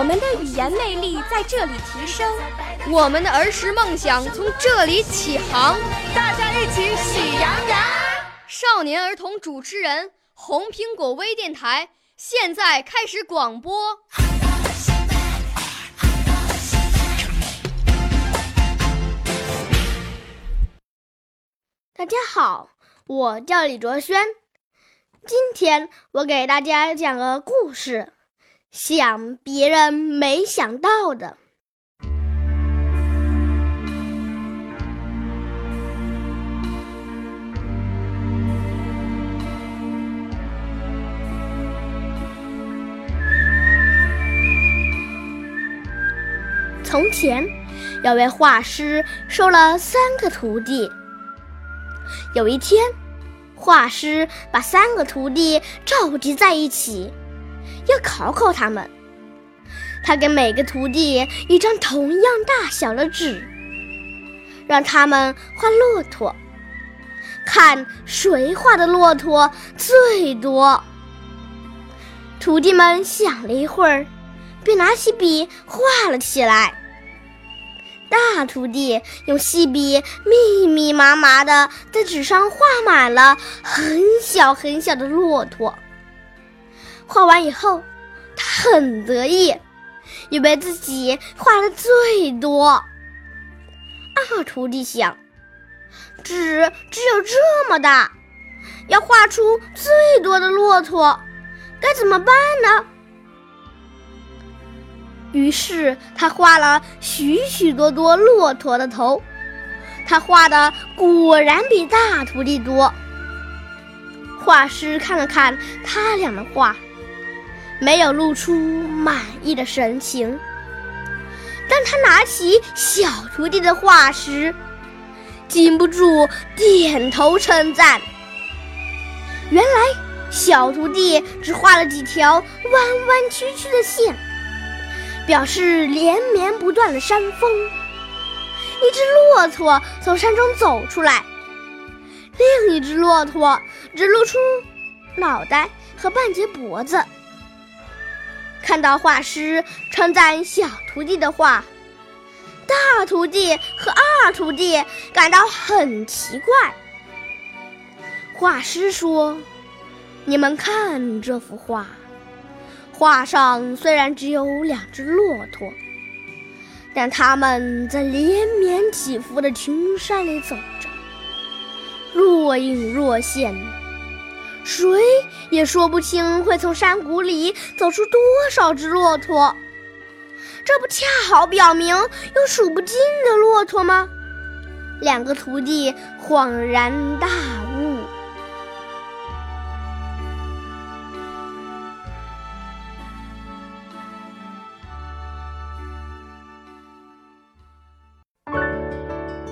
我们的语言魅力在这里提升，我们的儿时梦想从这里起航。大家一起喜羊羊。少年儿童主持人，红苹果微电台现在开始广播。大家好，我叫李卓轩，今天我给大家讲个故事，想别人没想到的。从前，有位画师收了三个徒弟。有一天，画师把三个徒弟召集在一起，要考考他们。他给每个徒弟一张同样大小的纸，让他们画骆驼，看谁画的骆驼最多。徒弟们想了一会儿，便拿起笔画了起来。大徒弟用细笔密密麻麻的在纸上画满了很小很小的骆驼。画完以后，他很得意，以为自己画的最多。二徒弟想，纸只有这么大，要画出最多的骆驼，该怎么办呢？于是他画了许许多多骆驼的头，他画的果然比大徒弟多。画师看了看他俩的画，没有露出满意的神情。当他拿起小徒弟的画时，禁不住点头称赞。原来小徒弟只画了几条弯弯曲曲的线。表示连绵不断的山峰，一只骆驼从山中走出来，另一只骆驼只露出脑袋和半截脖子。看到画师称赞小徒弟的画，大徒弟和二徒弟感到很奇怪。画师说：“你们看这幅画。”画上虽然只有两只骆驼，但它们在连绵起伏的群山里走着，若隐若现，谁也说不清会从山谷里走出多少只骆驼。这不恰好表明有数不尽的骆驼吗？两个徒弟恍然大悟。